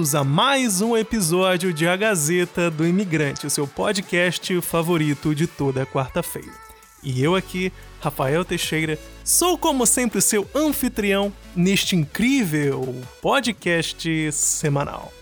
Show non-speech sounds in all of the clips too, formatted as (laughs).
Bem-vindos a mais um episódio de A Gazeta do Imigrante, o seu podcast favorito de toda quarta-feira. E eu aqui, Rafael Teixeira, sou como sempre seu anfitrião neste incrível podcast semanal.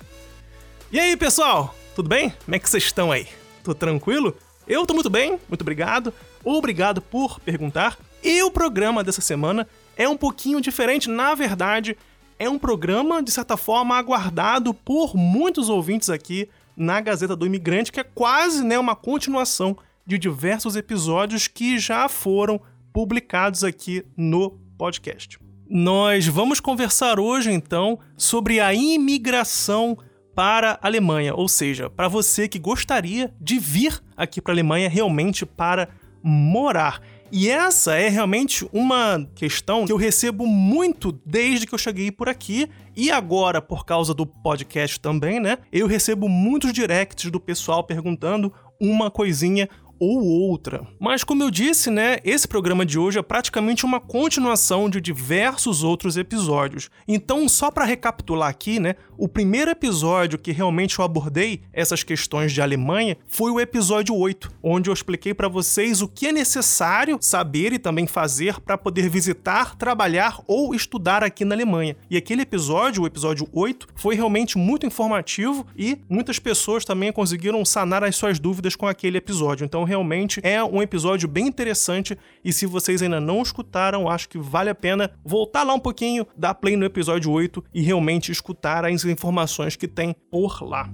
E aí, pessoal? Tudo bem? Como é que vocês estão aí? Tudo tranquilo? Eu tô muito bem, muito obrigado. Obrigado por perguntar. E o programa dessa semana é um pouquinho diferente, na verdade, é um programa, de certa forma, aguardado por muitos ouvintes aqui na Gazeta do Imigrante, que é quase né, uma continuação de diversos episódios que já foram publicados aqui no podcast. Nós vamos conversar hoje, então, sobre a imigração para a Alemanha, ou seja, para você que gostaria de vir aqui para a Alemanha realmente para morar. E essa é realmente uma questão que eu recebo muito desde que eu cheguei por aqui e agora por causa do podcast também, né? Eu recebo muitos directs do pessoal perguntando uma coisinha ou outra. Mas como eu disse, né, esse programa de hoje é praticamente uma continuação de diversos outros episódios. Então, só para recapitular aqui, né, o primeiro episódio que realmente eu abordei essas questões de Alemanha foi o episódio 8, onde eu expliquei para vocês o que é necessário saber e também fazer para poder visitar, trabalhar ou estudar aqui na Alemanha. E aquele episódio, o episódio 8, foi realmente muito informativo e muitas pessoas também conseguiram sanar as suas dúvidas com aquele episódio. Então, realmente é um episódio bem interessante e se vocês ainda não escutaram, acho que vale a pena voltar lá um pouquinho, dar play no episódio 8 e realmente escutar as informações que tem por lá.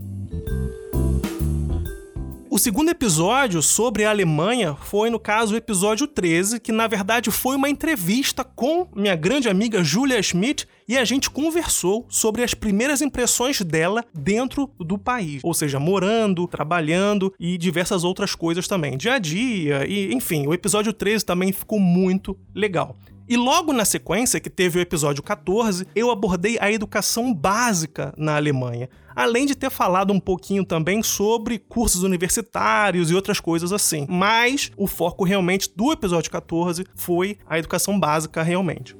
O segundo episódio sobre a Alemanha foi, no caso, o episódio 13, que na verdade foi uma entrevista com minha grande amiga Julia Schmidt e a gente conversou sobre as primeiras impressões dela dentro do país, ou seja, morando, trabalhando e diversas outras coisas também, dia a dia, e enfim, o episódio 13 também ficou muito legal. E logo na sequência, que teve o episódio 14, eu abordei a educação básica na Alemanha, além de ter falado um pouquinho também sobre cursos universitários e outras coisas assim. Mas o foco realmente do episódio 14 foi a educação básica realmente.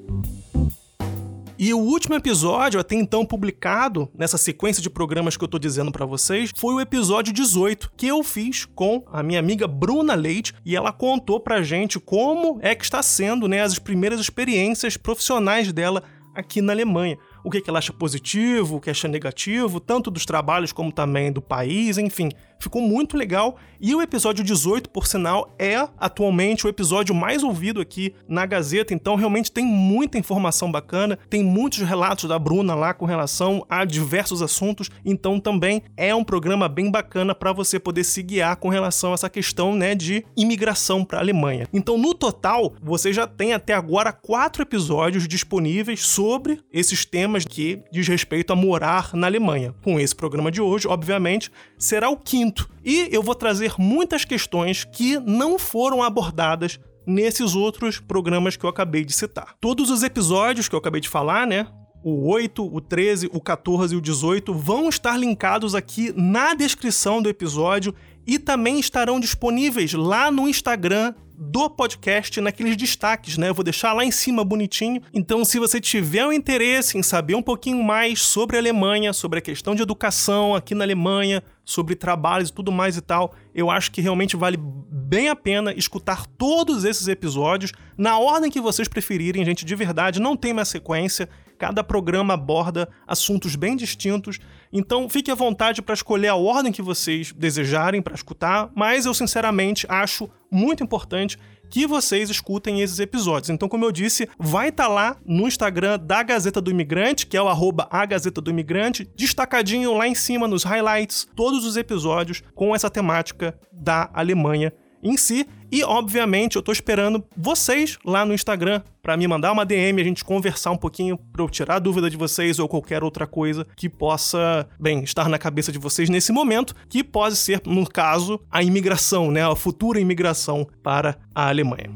E o último episódio, até então publicado, nessa sequência de programas que eu tô dizendo para vocês, foi o episódio 18, que eu fiz com a minha amiga Bruna Leite, e ela contou pra gente como é que está sendo, né, as primeiras experiências profissionais dela aqui na Alemanha o que, ela acha positivo, o que acha negativo, tanto dos trabalhos como também do país, enfim. Ficou muito legal. E o episódio 18, por sinal, é atualmente o episódio mais ouvido aqui na Gazeta. Então, realmente tem muita informação bacana. Tem muitos relatos da Bruna lá com relação a diversos assuntos. Então, também é um programa bem bacana para você poder se guiar com relação a essa questão né, de imigração para a Alemanha. Então, no total, você já tem até agora quatro episódios disponíveis sobre esses temas que diz respeito a morar na Alemanha. Com esse programa de hoje, obviamente, será o quinto. E eu vou trazer muitas questões que não foram abordadas nesses outros programas que eu acabei de citar. Todos os episódios que eu acabei de falar, né? O 8, o 13, o 14 e o 18 vão estar linkados aqui na descrição do episódio e também estarão disponíveis lá no Instagram do podcast naqueles destaques, né? Eu vou deixar lá em cima bonitinho. Então, se você tiver um interesse em saber um pouquinho mais sobre a Alemanha, sobre a questão de educação aqui na Alemanha, sobre trabalhos e tudo mais e tal, eu acho que realmente vale bem a pena escutar todos esses episódios na ordem que vocês preferirem, gente, de verdade, não tem uma sequência. Cada programa aborda assuntos bem distintos, então fique à vontade para escolher a ordem que vocês desejarem para escutar, mas eu sinceramente acho muito importante que vocês escutem esses episódios. Então, como eu disse, vai estar tá lá no Instagram da Gazeta do Imigrante, que é o arroba a Gazeta do Imigrante, destacadinho lá em cima nos highlights, todos os episódios com essa temática da Alemanha em si. E, obviamente, eu tô esperando vocês lá no Instagram para me mandar uma DM, a gente conversar um pouquinho para eu tirar a dúvida de vocês ou qualquer outra coisa que possa, bem, estar na cabeça de vocês nesse momento, que pode ser, no caso, a imigração, né, a futura imigração para a Alemanha.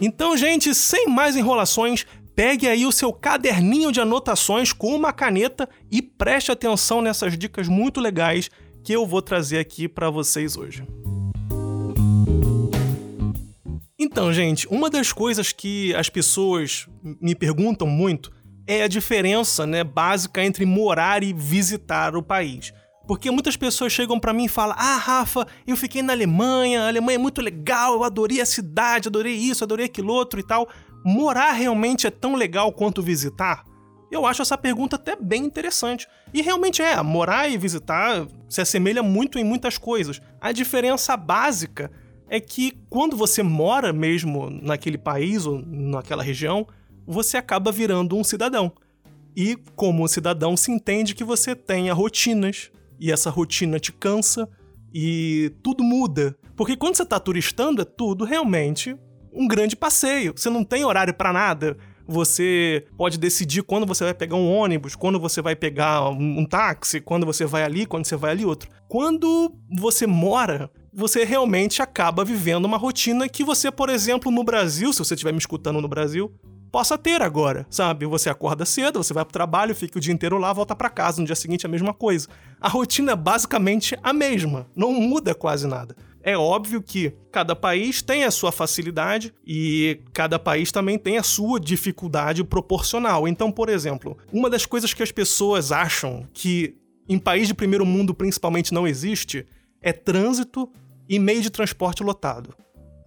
Então, gente, sem mais enrolações, pegue aí o seu caderninho de anotações com uma caneta e preste atenção nessas dicas muito legais que eu vou trazer aqui para vocês hoje. Então, gente, uma das coisas que as pessoas me perguntam muito é a diferença, né, básica entre morar e visitar o país. Porque muitas pessoas chegam para mim e falam: "Ah, Rafa, eu fiquei na Alemanha, a Alemanha é muito legal, eu adorei a cidade, adorei isso, adorei aquilo outro e tal". Morar realmente é tão legal quanto visitar? Eu acho essa pergunta até bem interessante. E realmente é, morar e visitar se assemelha muito em muitas coisas. A diferença básica é que quando você mora mesmo naquele país ou naquela região, você acaba virando um cidadão. E como cidadão se entende que você tenha rotinas, e essa rotina te cansa e tudo muda. Porque quando você está turistando, é tudo realmente um grande passeio. Você não tem horário para nada. Você pode decidir quando você vai pegar um ônibus, quando você vai pegar um, um táxi, quando você vai ali, quando você vai ali outro. Quando você mora, você realmente acaba vivendo uma rotina que você, por exemplo, no Brasil, se você estiver me escutando no Brasil, possa ter agora, sabe? Você acorda cedo, você vai pro trabalho, fica o dia inteiro lá, volta para casa, no dia seguinte a mesma coisa. A rotina é basicamente a mesma, não muda quase nada. É óbvio que cada país tem a sua facilidade e cada país também tem a sua dificuldade proporcional. Então, por exemplo, uma das coisas que as pessoas acham que em país de primeiro mundo principalmente não existe é trânsito e meio de transporte lotado.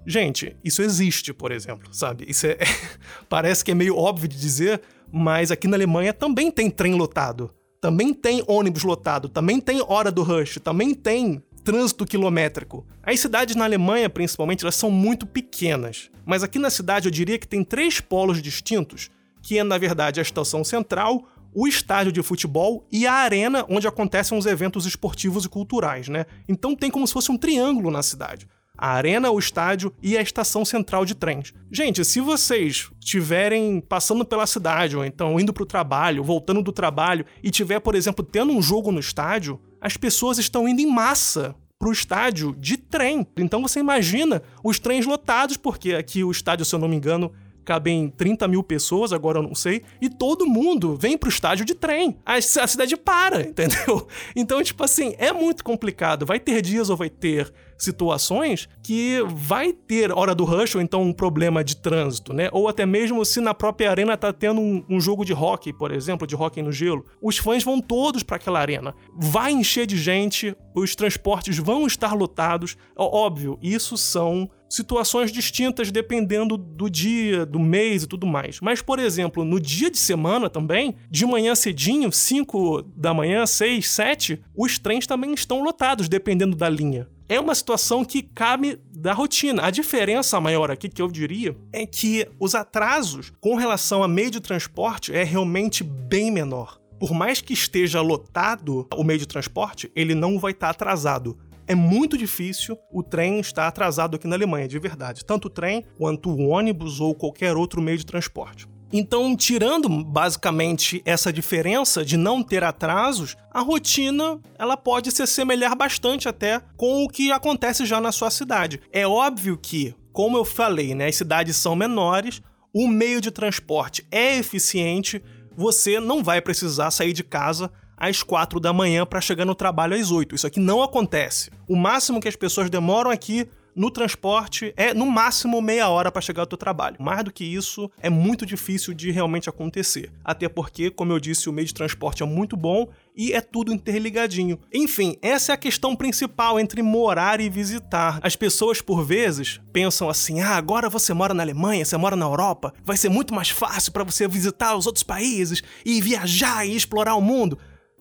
Gente, isso existe, por exemplo, sabe? Isso é, (laughs) parece que é meio óbvio de dizer, mas aqui na Alemanha também tem trem lotado, também tem ônibus lotado, também tem hora do rush, também tem trânsito quilométrico. As cidades na Alemanha, principalmente, elas são muito pequenas, mas aqui na cidade eu diria que tem três polos distintos, que é na verdade a estação central, o estádio de futebol e a arena onde acontecem os eventos esportivos e culturais, né? Então tem como se fosse um triângulo na cidade a arena, o estádio e a estação central de trens. Gente, se vocês estiverem passando pela cidade ou então indo para o trabalho, voltando do trabalho e tiver, por exemplo, tendo um jogo no estádio, as pessoas estão indo em massa para o estádio de trem. Então você imagina os trens lotados, porque aqui o estádio, se eu não me engano, cabem 30 mil pessoas, agora eu não sei, e todo mundo vem pro estádio de trem. A, a cidade para, (laughs) entendeu? Então, tipo assim, é muito complicado. Vai ter dias ou vai ter situações que vai ter hora do rush ou então um problema de trânsito, né? Ou até mesmo se na própria arena tá tendo um, um jogo de hockey, por exemplo, de hockey no gelo, os fãs vão todos para aquela arena. Vai encher de gente, os transportes vão estar lotados. Óbvio, isso são situações distintas dependendo do dia, do mês e tudo mais. Mas, por exemplo, no dia de semana também, de manhã cedinho, 5 da manhã, 6, 7, os trens também estão lotados, dependendo da linha. É uma situação que cabe da rotina. A diferença maior aqui, que eu diria, é que os atrasos com relação a meio de transporte é realmente bem menor. Por mais que esteja lotado o meio de transporte, ele não vai estar atrasado é muito difícil o trem estar atrasado aqui na Alemanha, de verdade. Tanto o trem quanto o ônibus ou qualquer outro meio de transporte. Então, tirando basicamente essa diferença de não ter atrasos, a rotina ela pode se assemelhar bastante até com o que acontece já na sua cidade. É óbvio que, como eu falei, né, as cidades são menores, o meio de transporte é eficiente, você não vai precisar sair de casa às quatro da manhã para chegar no trabalho às oito. Isso aqui não acontece. O máximo que as pessoas demoram aqui no transporte é no máximo meia hora para chegar ao teu trabalho. Mais do que isso, é muito difícil de realmente acontecer. Até porque, como eu disse, o meio de transporte é muito bom e é tudo interligadinho. Enfim, essa é a questão principal entre morar e visitar. As pessoas, por vezes, pensam assim: ah, agora você mora na Alemanha, você mora na Europa, vai ser muito mais fácil para você visitar os outros países e viajar e explorar o mundo.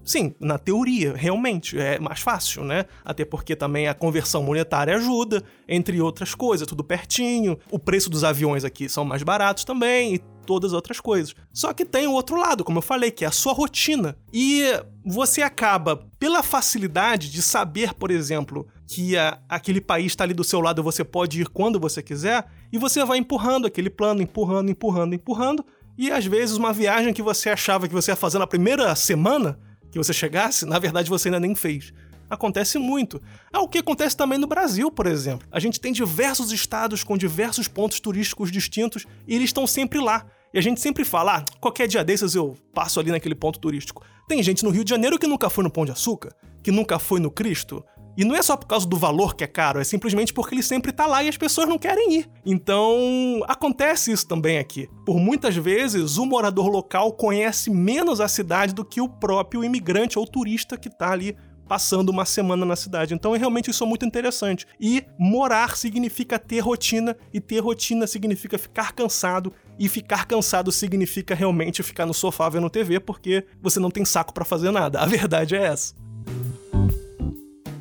Sim, na teoria, realmente, é mais fácil, né? Até porque também a conversão monetária ajuda, entre outras coisas, tudo pertinho. O preço dos aviões aqui são mais baratos também e todas as outras coisas. Só que tem o outro lado, como eu falei, que é a sua rotina. E você acaba, pela facilidade de saber, por exemplo, que a, aquele país está ali do seu lado, você pode ir quando você quiser, e você vai empurrando aquele plano, empurrando, empurrando, empurrando. E às vezes uma viagem que você achava que você ia fazer na primeira semana que você chegasse, na verdade você ainda nem fez. Acontece muito. Ah, o que acontece também no Brasil, por exemplo. A gente tem diversos estados com diversos pontos turísticos distintos e eles estão sempre lá. E a gente sempre fala, ah, qualquer dia desses eu passo ali naquele ponto turístico. Tem gente no Rio de Janeiro que nunca foi no Pão de Açúcar, que nunca foi no Cristo. E não é só por causa do valor que é caro, é simplesmente porque ele sempre tá lá e as pessoas não querem ir. Então, acontece isso também aqui. Por muitas vezes, o morador local conhece menos a cidade do que o próprio imigrante ou turista que tá ali passando uma semana na cidade. Então, é realmente isso é muito interessante. E morar significa ter rotina, e ter rotina significa ficar cansado, e ficar cansado significa realmente ficar no sofá vendo TV porque você não tem saco para fazer nada. A verdade é essa.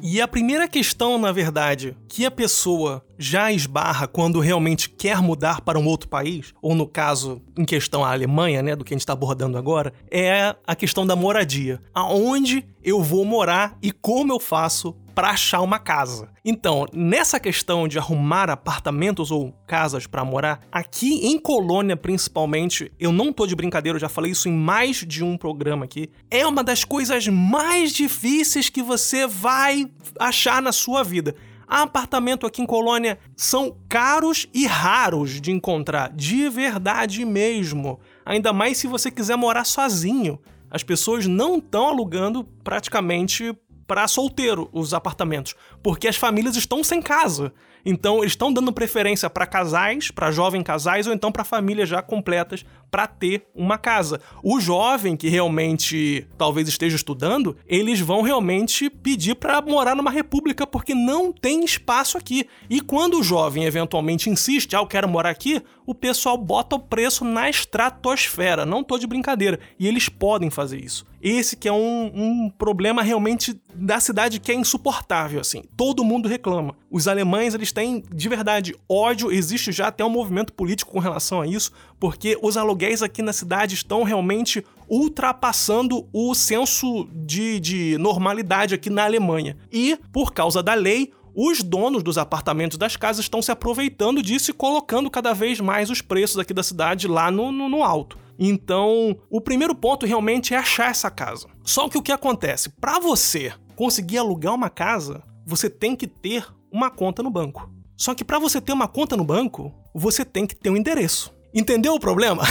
E a primeira questão, na verdade, que a pessoa já esbarra quando realmente quer mudar para um outro país, ou no caso em questão a Alemanha, né, do que a gente está abordando agora, é a questão da moradia. Aonde eu vou morar e como eu faço para achar uma casa. Então, nessa questão de arrumar apartamentos ou casas para morar, aqui em Colônia principalmente, eu não tô de brincadeira, eu já falei isso em mais de um programa aqui, é uma das coisas mais difíceis que você vai achar na sua vida. Apartamento aqui em Colônia são caros e raros de encontrar, de verdade mesmo. Ainda mais se você quiser morar sozinho. As pessoas não estão alugando praticamente para solteiro os apartamentos, porque as famílias estão sem casa. Então, eles estão dando preferência para casais, para jovens casais ou então para famílias já completas para ter uma casa. O jovem que realmente talvez esteja estudando, eles vão realmente pedir para morar numa república porque não tem espaço aqui. E quando o jovem eventualmente insiste, ah, eu quero morar aqui, o pessoal bota o preço na estratosfera. Não tô de brincadeira. E eles podem fazer isso. Esse que é um, um, problema realmente da cidade que é insuportável, assim. Todo mundo reclama. Os alemães, eles têm, de verdade, ódio. Existe já até um movimento político com relação a isso, porque os aluguéis aqui na cidade estão realmente ultrapassando o senso de, de normalidade aqui na Alemanha. E, por causa da lei, os donos dos apartamentos das casas estão se aproveitando disso e colocando cada vez mais os preços aqui da cidade lá no, no, no alto. Então, o primeiro ponto realmente é achar essa casa. Só que o que acontece? Para você conseguir alugar uma casa, você tem que ter uma conta no banco. Só que para você ter uma conta no banco, você tem que ter um endereço. Entendeu o problema?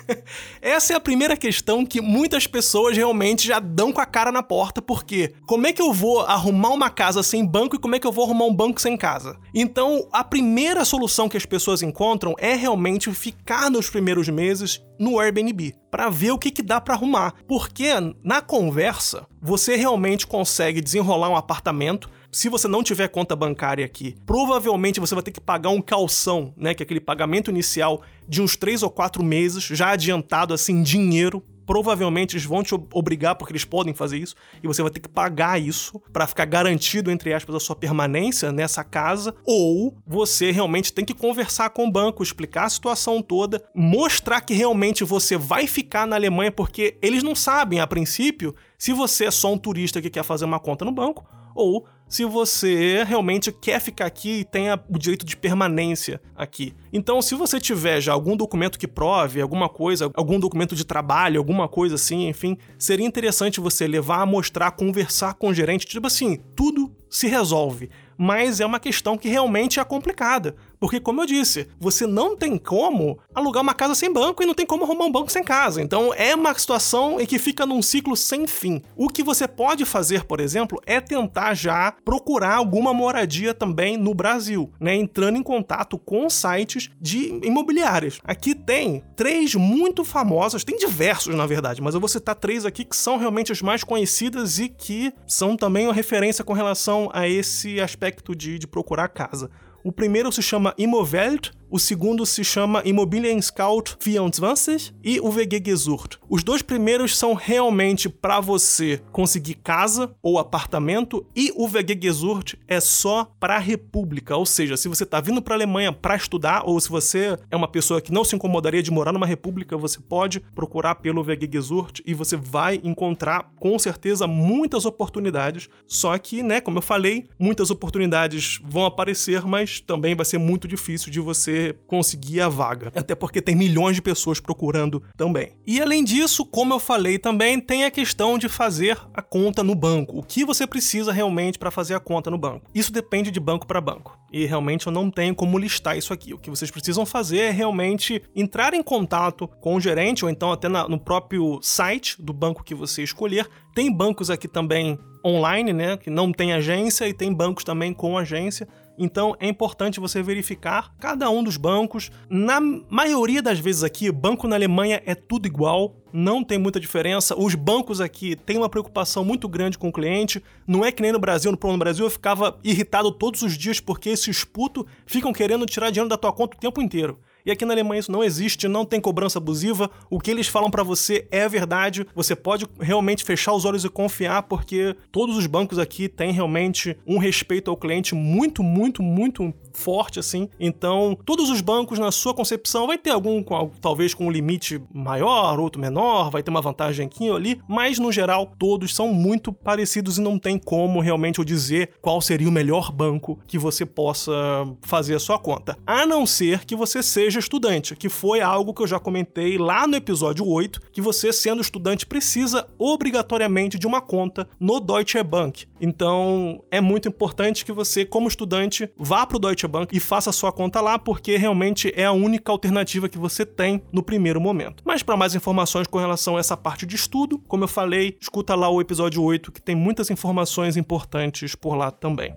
(laughs) Essa é a primeira questão que muitas pessoas realmente já dão com a cara na porta, porque como é que eu vou arrumar uma casa sem banco e como é que eu vou arrumar um banco sem casa? Então, a primeira solução que as pessoas encontram é realmente ficar nos primeiros meses no Airbnb para ver o que, que dá para arrumar, porque na conversa você realmente consegue desenrolar um apartamento se você não tiver conta bancária aqui, provavelmente você vai ter que pagar um calção, né? Que é aquele pagamento inicial de uns três ou quatro meses, já adiantado assim, dinheiro provavelmente eles vão te obrigar, porque eles podem fazer isso, e você vai ter que pagar isso para ficar garantido, entre aspas, a sua permanência nessa casa, ou você realmente tem que conversar com o banco, explicar a situação toda, mostrar que realmente você vai ficar na Alemanha, porque eles não sabem, a princípio, se você é só um turista que quer fazer uma conta no banco, ou se você realmente quer ficar aqui e tenha o direito de permanência aqui. Então, se você tiver já algum documento que prove, alguma coisa, algum documento de trabalho, alguma coisa assim, enfim, seria interessante você levar mostrar, conversar com o gerente, tipo assim, tudo se resolve mas é uma questão que realmente é complicada. Porque, como eu disse, você não tem como alugar uma casa sem banco e não tem como arrumar um banco sem casa. Então, é uma situação em que fica num ciclo sem fim. O que você pode fazer, por exemplo, é tentar já procurar alguma moradia também no Brasil, né? Entrando em contato com sites de imobiliárias. Aqui tem três muito famosas, tem diversos, na verdade, mas eu vou citar três aqui que são realmente as mais conhecidas e que são também uma referência com relação a esse aspecto de, de procurar casa. O primeiro se chama Imovelt, o segundo se chama Immobilien Scout 24 e o VG Gesucht. Os dois primeiros são realmente para você conseguir casa ou apartamento e o VG Gesucht é só para República, ou seja, se você está vindo para a Alemanha para estudar ou se você é uma pessoa que não se incomodaria de morar numa república, você pode procurar pelo VG Gesucht e você vai encontrar com certeza muitas oportunidades. Só que, né, como eu falei, muitas oportunidades vão aparecer, mas também vai ser muito difícil de você conseguir a vaga. Até porque tem milhões de pessoas procurando também. E além disso, como eu falei também, tem a questão de fazer a conta no banco. O que você precisa realmente para fazer a conta no banco? Isso depende de banco para banco. E realmente eu não tenho como listar isso aqui. O que vocês precisam fazer é realmente entrar em contato com o gerente ou então até na, no próprio site do banco que você escolher Tem bancos aqui também online, né, que não tem agência e tem bancos também com agência. Então é importante você verificar cada um dos bancos. Na maioria das vezes aqui, banco na Alemanha é tudo igual, não tem muita diferença. Os bancos aqui têm uma preocupação muito grande com o cliente. Não é que nem no Brasil, no no Brasil eu ficava irritado todos os dias porque esses putos ficam querendo tirar dinheiro da tua conta o tempo inteiro. E aqui na Alemanha isso não existe, não tem cobrança abusiva. O que eles falam para você é verdade. Você pode realmente fechar os olhos e confiar, porque todos os bancos aqui têm realmente um respeito ao cliente muito, muito, muito forte assim. Então, todos os bancos na sua concepção vai ter algum talvez com um limite maior, outro menor, vai ter uma vantagem aqui ou ali, mas no geral todos são muito parecidos e não tem como realmente eu dizer qual seria o melhor banco que você possa fazer a sua conta. A não ser que você seja estudante, que foi algo que eu já comentei lá no episódio 8, que você sendo estudante precisa obrigatoriamente de uma conta no Deutsche Bank. Então, é muito importante que você como estudante vá para o Deutsche Bank e faça sua conta lá, porque realmente é a única alternativa que você tem no primeiro momento. Mas para mais informações com relação a essa parte de estudo, como eu falei, escuta lá o episódio 8 que tem muitas informações importantes por lá também.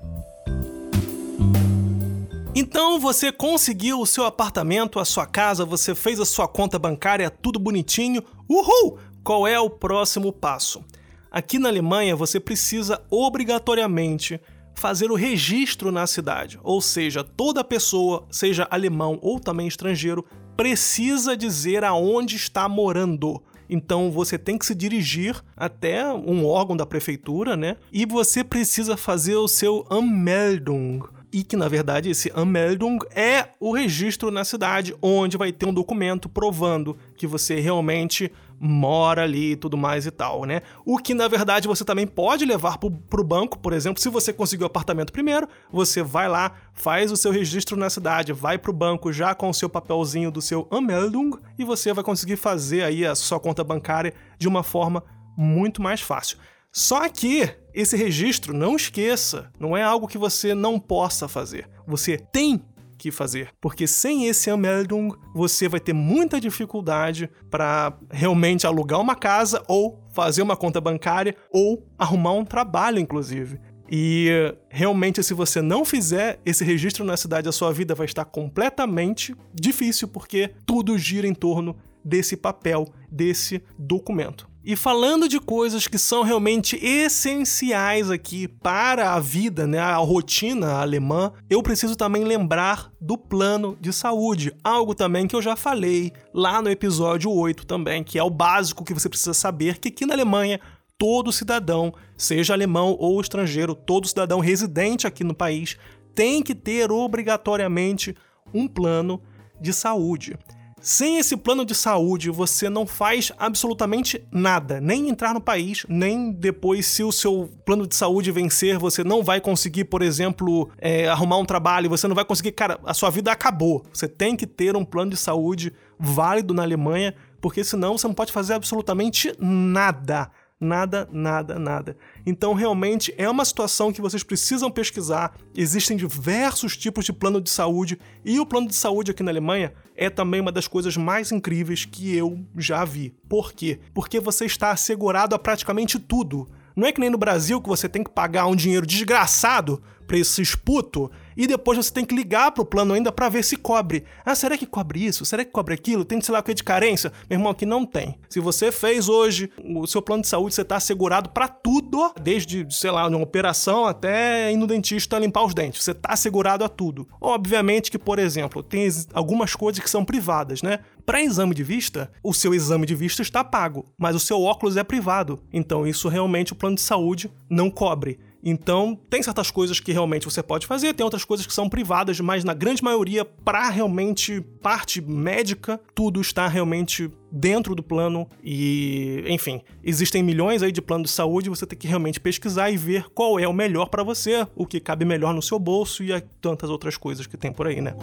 Então você conseguiu o seu apartamento, a sua casa, você fez a sua conta bancária, tudo bonitinho. Uhul! Qual é o próximo passo? Aqui na Alemanha você precisa obrigatoriamente fazer o registro na cidade, ou seja, toda pessoa, seja alemão ou também estrangeiro, precisa dizer aonde está morando. Então você tem que se dirigir até um órgão da prefeitura, né? E você precisa fazer o seu Anmeldung. E que na verdade esse Anmeldung é o registro na cidade, onde vai ter um documento provando que você realmente mora ali e tudo mais e tal, né? O que na verdade você também pode levar pro, pro banco, por exemplo, se você conseguiu apartamento primeiro, você vai lá, faz o seu registro na cidade, vai pro banco já com o seu papelzinho do seu Anmeldung e você vai conseguir fazer aí a sua conta bancária de uma forma muito mais fácil. Só que esse registro, não esqueça, não é algo que você não possa fazer. Você tem que fazer, porque sem esse Anmeldung você vai ter muita dificuldade para realmente alugar uma casa ou fazer uma conta bancária ou arrumar um trabalho, inclusive. E realmente, se você não fizer esse registro na cidade, a sua vida vai estar completamente difícil, porque tudo gira em torno desse papel, desse documento. E falando de coisas que são realmente essenciais aqui para a vida, né, a rotina alemã, eu preciso também lembrar do plano de saúde, algo também que eu já falei lá no episódio 8 também, que é o básico que você precisa saber que aqui na Alemanha todo cidadão, seja alemão ou estrangeiro, todo cidadão residente aqui no país tem que ter obrigatoriamente um plano de saúde. Sem esse plano de saúde, você não faz absolutamente nada, nem entrar no país, nem depois, se o seu plano de saúde vencer, você não vai conseguir, por exemplo, é, arrumar um trabalho, você não vai conseguir. Cara, a sua vida acabou. Você tem que ter um plano de saúde válido na Alemanha, porque senão você não pode fazer absolutamente nada. Nada, nada, nada. Então, realmente é uma situação que vocês precisam pesquisar. Existem diversos tipos de plano de saúde e o plano de saúde aqui na Alemanha é também uma das coisas mais incríveis que eu já vi. Por quê? Porque você está assegurado a praticamente tudo. Não é que nem no Brasil que você tem que pagar um dinheiro desgraçado para esse esputo e depois você tem que ligar pro plano ainda para ver se cobre. Ah, será que cobre isso? Será que cobre aquilo? Tem, sei lá, o que de carência? Meu irmão, aqui não tem. Se você fez hoje o seu plano de saúde, você tá assegurado para tudo, desde, sei lá, uma operação até ir no dentista limpar os dentes. Você tá assegurado a tudo. Obviamente que, por exemplo, tem algumas coisas que são privadas, né? Para exame de vista, o seu exame de vista está pago, mas o seu óculos é privado. Então, isso realmente o plano de saúde não cobre. Então, tem certas coisas que realmente você pode fazer, tem outras coisas que são privadas, mas na grande maioria, para realmente parte médica, tudo está realmente dentro do plano e, enfim, existem milhões aí de planos de saúde, você tem que realmente pesquisar e ver qual é o melhor para você, o que cabe melhor no seu bolso e tantas outras coisas que tem por aí, né?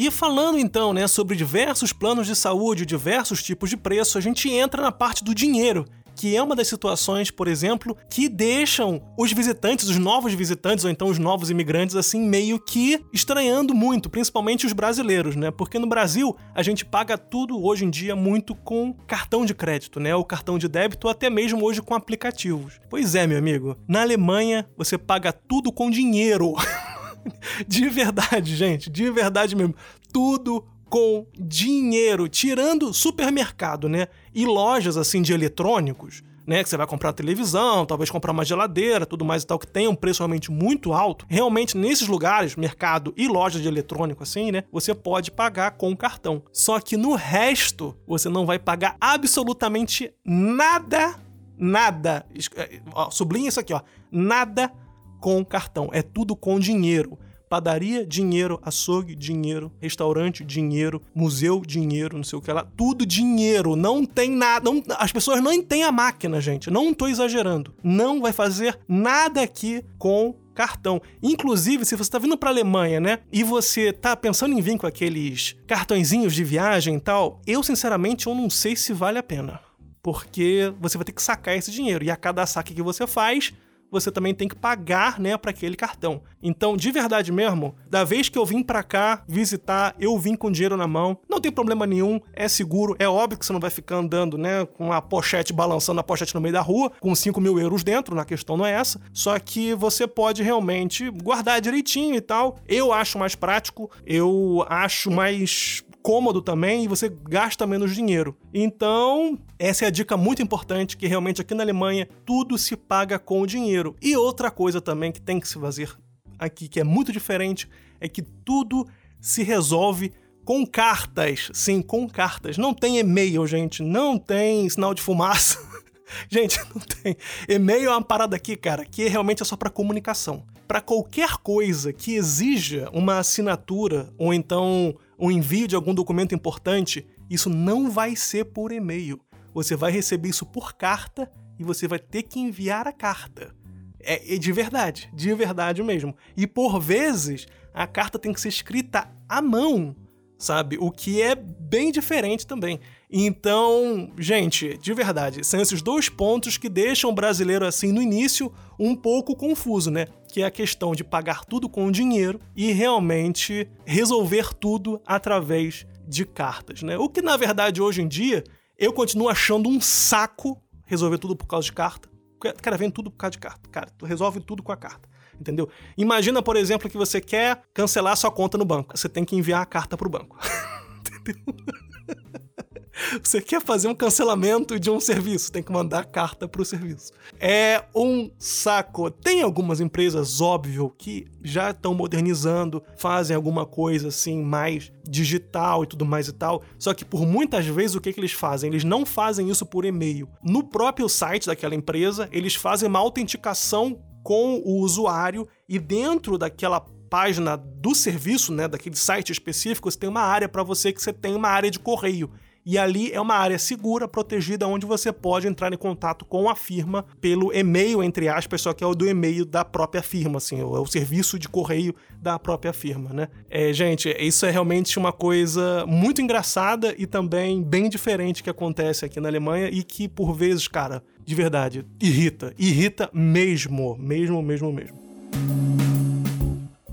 E falando então, né, sobre diversos planos de saúde, diversos tipos de preço, a gente entra na parte do dinheiro que é uma das situações, por exemplo, que deixam os visitantes, os novos visitantes ou então os novos imigrantes assim meio que estranhando muito, principalmente os brasileiros, né? Porque no Brasil a gente paga tudo hoje em dia muito com cartão de crédito, né? O cartão de débito ou até mesmo hoje com aplicativos. Pois é, meu amigo. Na Alemanha você paga tudo com dinheiro. (laughs) de verdade, gente, de verdade mesmo. Tudo com dinheiro, tirando supermercado, né? E lojas assim de eletrônicos, né? Que você vai comprar televisão, talvez comprar uma geladeira, tudo mais e tal, que tem um preço realmente muito alto. Realmente, nesses lugares, mercado e loja de eletrônico, assim, né? Você pode pagar com cartão. Só que no resto, você não vai pagar absolutamente nada, nada. Sublinha isso aqui, ó. Nada com cartão. É tudo com dinheiro. Padaria, dinheiro. Açougue, dinheiro. Restaurante, dinheiro. Museu, dinheiro. Não sei o que lá. Tudo dinheiro. Não tem nada. Não, as pessoas não têm a máquina, gente. Não tô exagerando. Não vai fazer nada aqui com cartão. Inclusive, se você está vindo para a Alemanha, né, e você tá pensando em vir com aqueles cartõezinhos de viagem e tal, eu sinceramente eu não sei se vale a pena, porque você vai ter que sacar esse dinheiro e a cada saque que você faz, você também tem que pagar, né, para aquele cartão. Então, de verdade mesmo, da vez que eu vim para cá visitar, eu vim com dinheiro na mão, não tem problema nenhum, é seguro, é óbvio que você não vai ficar andando, né, com a pochete balançando a pochete no meio da rua, com 5 mil euros dentro, na questão não é essa, só que você pode realmente guardar direitinho e tal. Eu acho mais prático, eu acho mais cômodo também e você gasta menos dinheiro. Então, essa é a dica muito importante que realmente aqui na Alemanha tudo se paga com dinheiro. E outra coisa também que tem que se fazer aqui que é muito diferente é que tudo se resolve com cartas. Sim, com cartas. Não tem e-mail, gente. Não tem sinal de fumaça. (laughs) gente, não tem. E-mail é uma parada aqui, cara, que realmente é só para comunicação. Para qualquer coisa que exija uma assinatura ou então o envio de algum documento importante, isso não vai ser por e-mail. Você vai receber isso por carta e você vai ter que enviar a carta. É, é, de verdade, de verdade mesmo. E por vezes a carta tem que ser escrita à mão, sabe? O que é bem diferente também. Então, gente, de verdade, são esses dois pontos que deixam o brasileiro assim no início um pouco confuso, né? Que é a questão de pagar tudo com dinheiro e realmente resolver tudo através de cartas, né? O que na verdade hoje em dia eu continuo achando um saco resolver tudo por causa de carta. Cara, vem tudo por causa de carta. Cara, tu resolve tudo com a carta entendeu? Imagina, por exemplo, que você quer cancelar sua conta no banco. Você tem que enviar a carta pro banco. (laughs) entendeu? Você quer fazer um cancelamento de um serviço, tem que mandar carta para o serviço. É um saco. Tem algumas empresas, óbvio, que já estão modernizando, fazem alguma coisa assim mais digital e tudo mais e tal. Só que por muitas vezes o que, que eles fazem? Eles não fazem isso por e-mail. No próprio site daquela empresa, eles fazem uma autenticação com o usuário e dentro daquela página do serviço, né, daquele site específico, você tem uma área para você que você tem uma área de correio. E ali é uma área segura, protegida, onde você pode entrar em contato com a firma pelo e-mail, entre aspas, só que é o do e-mail da própria firma, assim, é o serviço de correio da própria firma, né? É, gente, isso é realmente uma coisa muito engraçada e também bem diferente que acontece aqui na Alemanha e que, por vezes, cara, de verdade, irrita. Irrita mesmo, mesmo, mesmo, mesmo.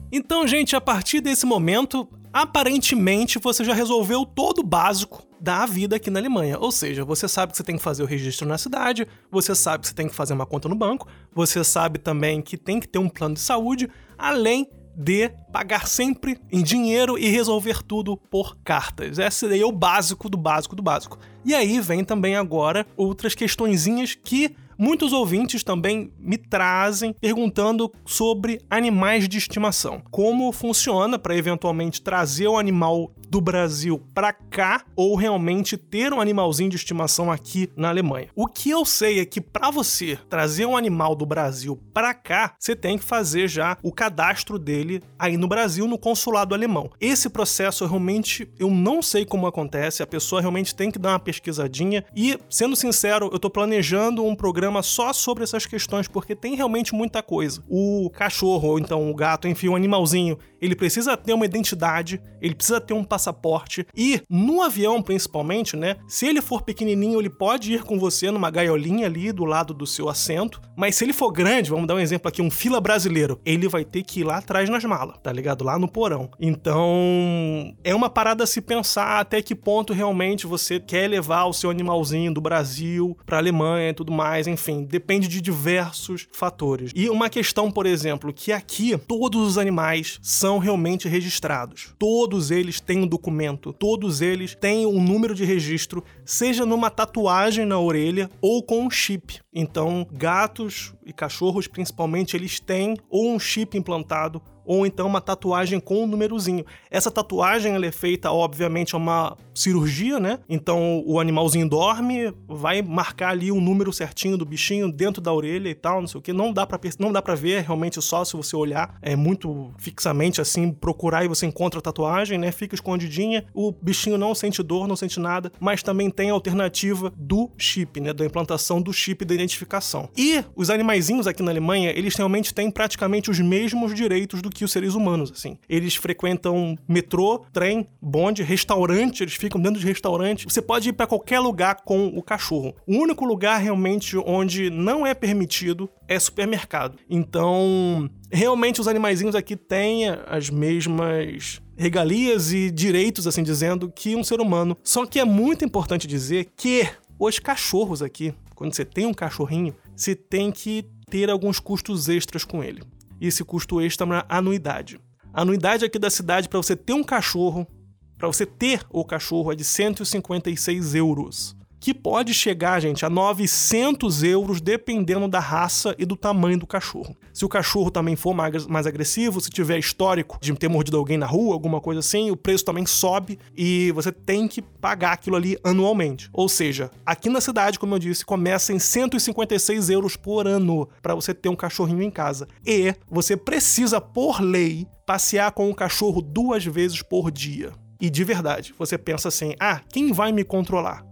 Então, gente, a partir desse momento, aparentemente você já resolveu todo o básico da vida aqui na Alemanha. Ou seja, você sabe que você tem que fazer o registro na cidade, você sabe que você tem que fazer uma conta no banco, você sabe também que tem que ter um plano de saúde, além de pagar sempre em dinheiro e resolver tudo por cartas. Esse daí é o básico do básico do básico. E aí vem também agora outras questõezinhas que Muitos ouvintes também me trazem perguntando sobre animais de estimação. Como funciona para eventualmente trazer o animal do Brasil para cá ou realmente ter um animalzinho de estimação aqui na Alemanha. O que eu sei é que para você trazer um animal do Brasil para cá, você tem que fazer já o cadastro dele aí no Brasil no consulado alemão. Esse processo realmente eu não sei como acontece, a pessoa realmente tem que dar uma pesquisadinha e, sendo sincero, eu tô planejando um programa programa só sobre essas questões, porque tem realmente muita coisa. O cachorro, ou então o gato, enfim, o animalzinho, ele precisa ter uma identidade, ele precisa ter um passaporte e no avião principalmente, né? Se ele for pequenininho, ele pode ir com você numa gaiolinha ali do lado do seu assento, mas se ele for grande, vamos dar um exemplo aqui, um fila brasileiro, ele vai ter que ir lá atrás nas malas, tá ligado? Lá no porão. Então, é uma parada a se pensar até que ponto realmente você quer levar o seu animalzinho do Brasil para Alemanha e tudo mais, enfim, depende de diversos fatores. E uma questão, por exemplo, que aqui todos os animais são realmente registrados. Todos eles têm um documento, todos eles têm um número de registro, seja numa tatuagem na orelha ou com um chip. Então, gatos e cachorros, principalmente, eles têm ou um chip implantado ou então uma tatuagem com um númerozinho. Essa tatuagem é feita, obviamente, é uma cirurgia, né? Então o animalzinho dorme, vai marcar ali o um número certinho do bichinho dentro da orelha e tal, não sei o que. Não dá para não dá para ver realmente só se você olhar, é muito fixamente assim, procurar e você encontra a tatuagem, né? Fica escondidinha. O bichinho não sente dor, não sente nada, mas também tem a alternativa do chip, né? Da implantação do chip da identificação. E os animaizinhos aqui na Alemanha, eles realmente têm praticamente os mesmos direitos do que os seres humanos, assim. Eles frequentam metrô, trem, bonde, restaurante, eles ficam dentro de restaurante. Você pode ir para qualquer lugar com o cachorro. O único lugar realmente onde não é permitido é supermercado. Então, realmente os animaizinhos aqui têm as mesmas regalias e direitos, assim dizendo, que um ser humano. Só que é muito importante dizer que os cachorros aqui, quando você tem um cachorrinho, você tem que ter alguns custos extras com ele e esse custo extra é uma anuidade. A anuidade aqui da cidade para você ter um cachorro, para você ter o cachorro é de 156 euros que pode chegar, gente, a 900 euros dependendo da raça e do tamanho do cachorro. Se o cachorro também for mais agressivo, se tiver histórico de ter mordido alguém na rua, alguma coisa assim, o preço também sobe e você tem que pagar aquilo ali anualmente. Ou seja, aqui na cidade, como eu disse, começa em 156 euros por ano para você ter um cachorrinho em casa. E você precisa, por lei, passear com o cachorro duas vezes por dia. E de verdade, você pensa assim: ah, quem vai me controlar?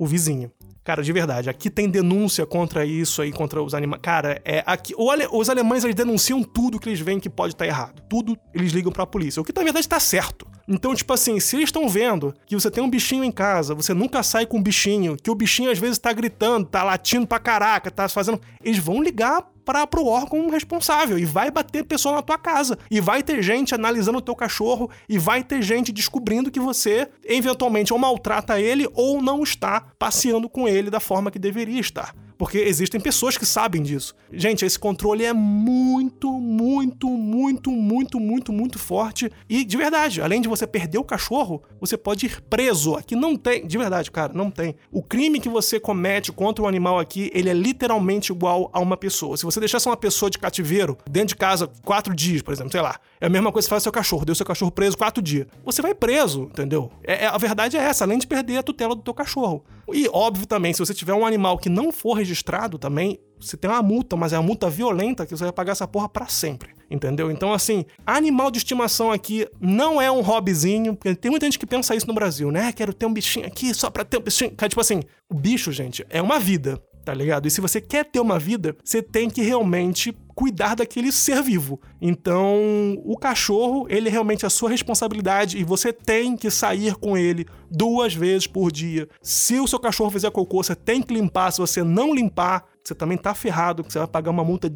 o vizinho. Cara, de verdade, aqui tem denúncia contra isso aí, contra os animais. Cara, é aqui. Os alemães eles denunciam tudo que eles veem que pode estar tá errado. Tudo eles ligam pra polícia. O que na verdade tá certo. Então, tipo assim, se eles estão vendo que você tem um bichinho em casa, você nunca sai com um bichinho, que o bichinho às vezes tá gritando, tá latindo pra caraca, tá fazendo. Eles vão ligar para pro órgão responsável. E vai bater pessoa na tua casa. E vai ter gente analisando o teu cachorro. E vai ter gente descobrindo que você eventualmente ou maltrata ele ou não está passeando com ele da forma que deveria estar porque existem pessoas que sabem disso. Gente, esse controle é muito, muito, muito, muito, muito, muito forte. E de verdade, além de você perder o cachorro, você pode ir preso. Aqui não tem, de verdade, cara, não tem. O crime que você comete contra o animal aqui, ele é literalmente igual a uma pessoa. Se você deixasse uma pessoa de cativeiro dentro de casa quatro dias, por exemplo, sei lá, é a mesma coisa que faz seu cachorro, deu seu cachorro preso quatro dias. Você vai preso, entendeu? É, é, a verdade é essa, além de perder a tutela do teu cachorro. E óbvio também, se você tiver um animal que não for registrado também, você tem uma multa, mas é uma multa violenta que você vai pagar essa porra para sempre. Entendeu? Então, assim, animal de estimação aqui não é um hobbyzinho, porque tem muita gente que pensa isso no Brasil, né? Quero ter um bichinho aqui só pra ter um bichinho. Tipo assim, o bicho, gente, é uma vida tá ligado? E se você quer ter uma vida, você tem que realmente cuidar daquele ser vivo. Então, o cachorro, ele é realmente a sua responsabilidade e você tem que sair com ele duas vezes por dia. Se o seu cachorro fizer cocô, você tem que limpar. Se você não limpar, você também tá ferrado, você vai pagar uma multa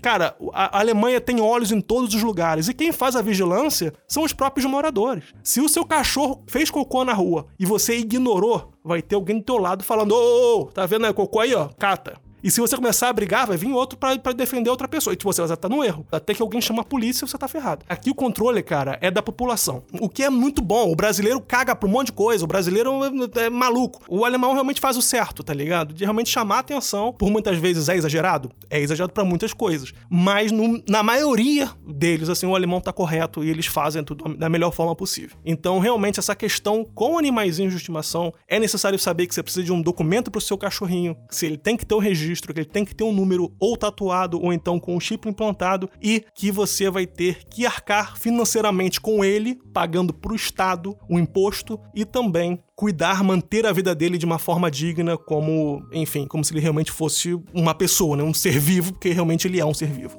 Cara, a Alemanha tem olhos em todos os lugares e quem faz a vigilância são os próprios moradores. Se o seu cachorro fez cocô na rua e você ignorou, vai ter alguém do teu lado falando: ô, ô, tá vendo aí cocô aí, ó? Cata. E se você começar a brigar, vai vir outro para defender outra pessoa. E tipo, você tá no erro. Até que alguém chama a polícia você tá ferrado. Aqui o controle, cara, é da população. O que é muito bom. O brasileiro caga pra um monte de coisa. O brasileiro é, é maluco. O alemão realmente faz o certo, tá ligado? De realmente chamar a atenção. Por muitas vezes é exagerado. É exagerado para muitas coisas. Mas no, na maioria deles, assim, o alemão tá correto e eles fazem tudo da melhor forma possível. Então, realmente, essa questão com animaizinhos de estimação, é necessário saber que você precisa de um documento pro seu cachorrinho. Se ele tem que ter o um registro registro, que ele tem que ter um número ou tatuado ou então com um chip implantado e que você vai ter que arcar financeiramente com ele, pagando para o Estado o imposto e também cuidar, manter a vida dele de uma forma digna, como, enfim, como se ele realmente fosse uma pessoa, né? um ser vivo, porque realmente ele é um ser vivo.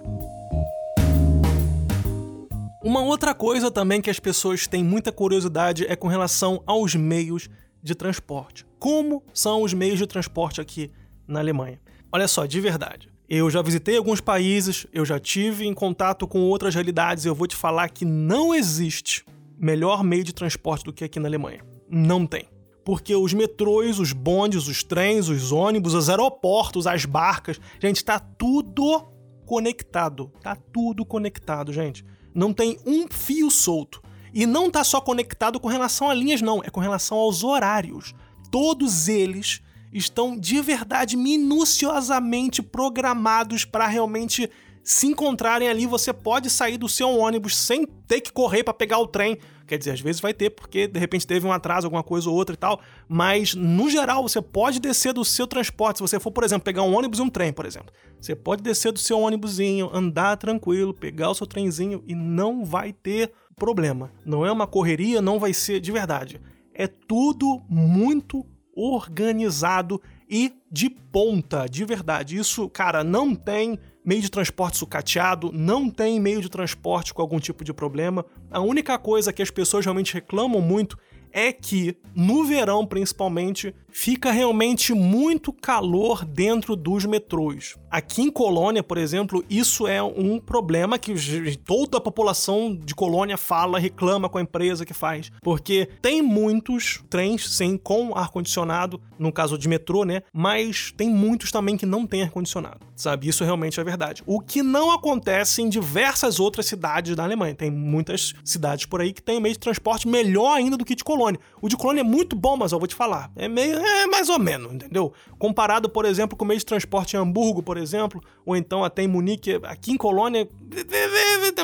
Uma outra coisa também que as pessoas têm muita curiosidade é com relação aos meios de transporte. Como são os meios de transporte aqui na Alemanha? Olha só, de verdade. Eu já visitei alguns países, eu já tive em contato com outras realidades e eu vou te falar que não existe melhor meio de transporte do que aqui na Alemanha. Não tem. Porque os metrôs, os bondes, os trens, os ônibus, os aeroportos, as barcas, gente, tá tudo conectado. Tá tudo conectado, gente não tem um fio solto. E não está só conectado com relação a linhas, não, é com relação aos horários. Todos eles estão de verdade minuciosamente programados para realmente se encontrarem ali. Você pode sair do seu ônibus sem ter que correr para pegar o trem. Quer dizer, às vezes vai ter, porque de repente teve um atraso, alguma coisa ou outra e tal. Mas, no geral, você pode descer do seu transporte. Se você for, por exemplo, pegar um ônibus e um trem, por exemplo. Você pode descer do seu ônibusinho, andar tranquilo, pegar o seu trenzinho e não vai ter problema. Não é uma correria, não vai ser de verdade. É tudo muito organizado e de ponta, de verdade. Isso, cara, não tem meio de transporte sucateado, não tem meio de transporte com algum tipo de problema. A única coisa que as pessoas realmente reclamam muito é que no verão, principalmente, fica realmente muito calor dentro dos metrôs. Aqui em Colônia, por exemplo, isso é um problema que toda a população de Colônia fala, reclama com a empresa que faz, porque tem muitos trens sim com ar condicionado, no caso de metrô, né? Mas tem muitos também que não tem ar condicionado, sabe? Isso realmente é verdade. O que não acontece em diversas outras cidades da Alemanha. Tem muitas cidades por aí que tem meio de transporte melhor ainda do que de Colônia. O de Colônia é muito bom, mas eu vou te falar, é meio é mais ou menos, entendeu? Comparado, por exemplo, com o meio de transporte em Hamburgo, por exemplo, ou então até em Munique, aqui em Colônia,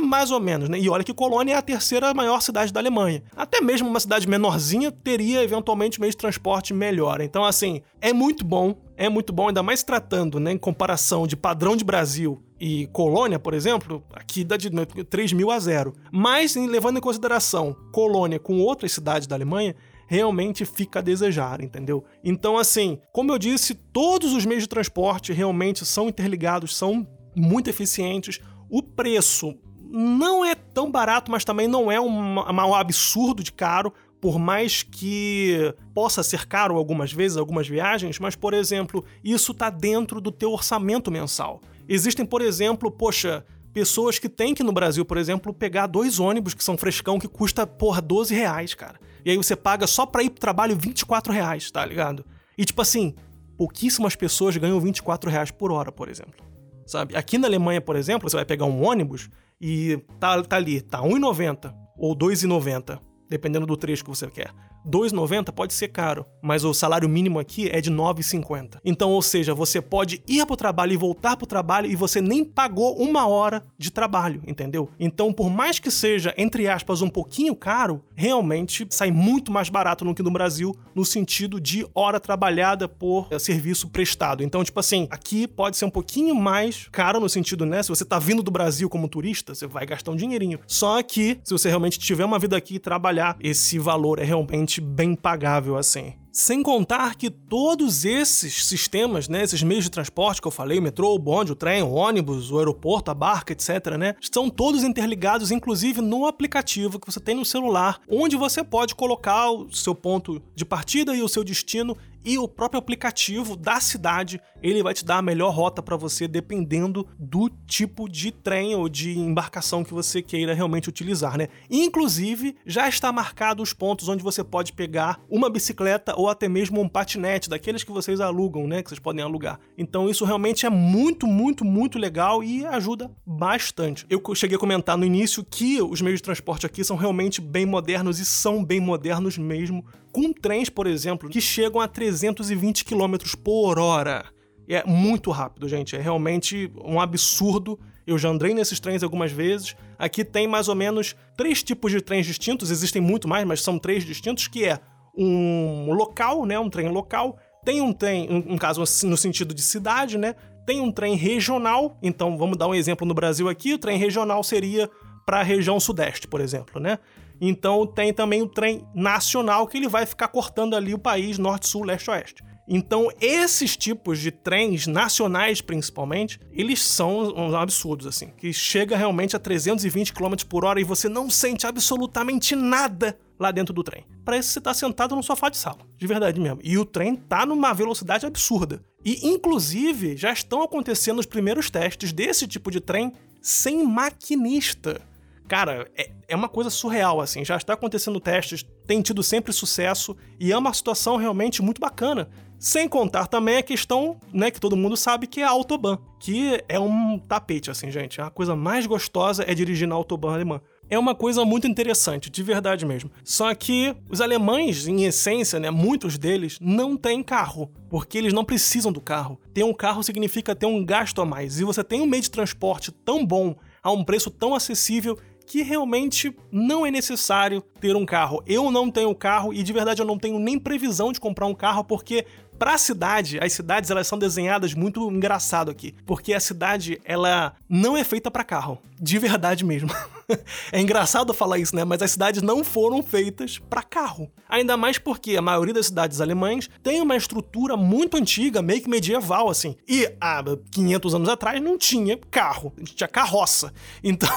mais ou menos, né? E olha que Colônia é a terceira maior cidade da Alemanha. Até mesmo uma cidade menorzinha teria eventualmente meio de transporte melhor. Então, assim, é muito bom, é muito bom, ainda mais tratando, né, em comparação de padrão de Brasil e Colônia, por exemplo, aqui dá de 3 mil a zero. Mas, levando em consideração Colônia com outras cidades da Alemanha, realmente fica a desejar, entendeu? Então, assim, como eu disse, todos os meios de transporte realmente são interligados, são muito eficientes. O preço não é tão barato, mas também não é um, um absurdo de caro por mais que possa ser caro algumas vezes, algumas viagens, mas, por exemplo, isso está dentro do teu orçamento mensal. Existem, por exemplo, poxa, pessoas que têm que no Brasil, por exemplo, pegar dois ônibus que são frescão que custa, porra, 12 reais, cara. E aí você paga só pra ir pro trabalho 24 reais, tá ligado? E tipo assim, pouquíssimas pessoas ganham 24 reais por hora, por exemplo. Sabe? Aqui na Alemanha, por exemplo, você vai pegar um ônibus e tá, tá ali, tá 1,90 ou 2,90, dependendo do trecho que você quer. 2,90 pode ser caro, mas o salário mínimo aqui é de 9,50. Então, ou seja, você pode ir para o trabalho e voltar para o trabalho e você nem pagou uma hora de trabalho, entendeu? Então, por mais que seja, entre aspas, um pouquinho caro, realmente sai muito mais barato do que no Brasil, no sentido de hora trabalhada por é, serviço prestado. Então, tipo assim, aqui pode ser um pouquinho mais caro no sentido, né? Se você tá vindo do Brasil como turista, você vai gastar um dinheirinho. Só que, se você realmente tiver uma vida aqui e trabalhar, esse valor é realmente bem pagável assim. Sem contar que todos esses sistemas, né, esses meios de transporte que eu falei, o metrô, o bonde, o trem, o ônibus, o aeroporto, a barca, etc, né, estão todos interligados, inclusive no aplicativo que você tem no celular, onde você pode colocar o seu ponto de partida e o seu destino e o próprio aplicativo da cidade ele vai te dar a melhor rota para você dependendo do tipo de trem ou de embarcação que você queira realmente utilizar, né? Inclusive já está marcado os pontos onde você pode pegar uma bicicleta ou até mesmo um patinete daqueles que vocês alugam, né? Que vocês podem alugar. Então isso realmente é muito, muito, muito legal e ajuda bastante. Eu cheguei a comentar no início que os meios de transporte aqui são realmente bem modernos e são bem modernos mesmo com trens, por exemplo, que chegam a 320 km por hora. É muito rápido, gente. É realmente um absurdo. Eu já andei nesses trens algumas vezes. Aqui tem mais ou menos três tipos de trens distintos. Existem muito mais, mas são três distintos, que é um local, né, um trem local, Tem um trem, um, caso assim, no sentido de cidade, né? Tem um trem regional, então vamos dar um exemplo no Brasil aqui, o trem regional seria para a região sudeste, por exemplo, né? Então tem também o trem nacional que ele vai ficar cortando ali o país norte, sul, leste, oeste. Então, esses tipos de trens nacionais, principalmente, eles são absurdos, assim, que chega realmente a 320 km por hora e você não sente absolutamente nada lá dentro do trem. Parece que você tá sentado no sofá de sala, de verdade mesmo. E o trem tá numa velocidade absurda. E, inclusive, já estão acontecendo os primeiros testes desse tipo de trem sem maquinista. Cara, é, é uma coisa surreal, assim. Já está acontecendo testes, tem tido sempre sucesso e é uma situação realmente muito bacana. Sem contar também a questão, né, que todo mundo sabe que é a Autobahn, que é um tapete, assim, gente. A coisa mais gostosa é dirigir na Autobahn alemã. É uma coisa muito interessante, de verdade mesmo. Só que os alemães, em essência, né, muitos deles, não têm carro, porque eles não precisam do carro. Ter um carro significa ter um gasto a mais. E você tem um meio de transporte tão bom, a um preço tão acessível, que realmente não é necessário ter um carro. Eu não tenho carro e de verdade eu não tenho nem previsão de comprar um carro porque para a cidade, as cidades elas são desenhadas muito engraçado aqui, porque a cidade ela não é feita para carro, de verdade mesmo. (laughs) é engraçado falar isso, né? Mas as cidades não foram feitas para carro. Ainda mais porque a maioria das cidades alemãs tem uma estrutura muito antiga, meio que medieval assim. E há 500 anos atrás não tinha carro, tinha carroça. (laughs) Então,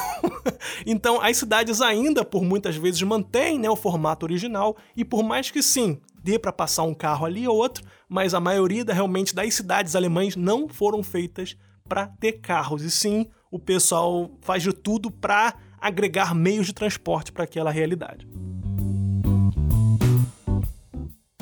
então as cidades ainda por muitas vezes mantêm, né, o formato original e por mais que sim, dê para passar um carro ali ou outro, mas a maioria realmente das cidades alemãs não foram feitas para ter carros, e sim o pessoal faz de tudo para agregar meios de transporte para aquela realidade.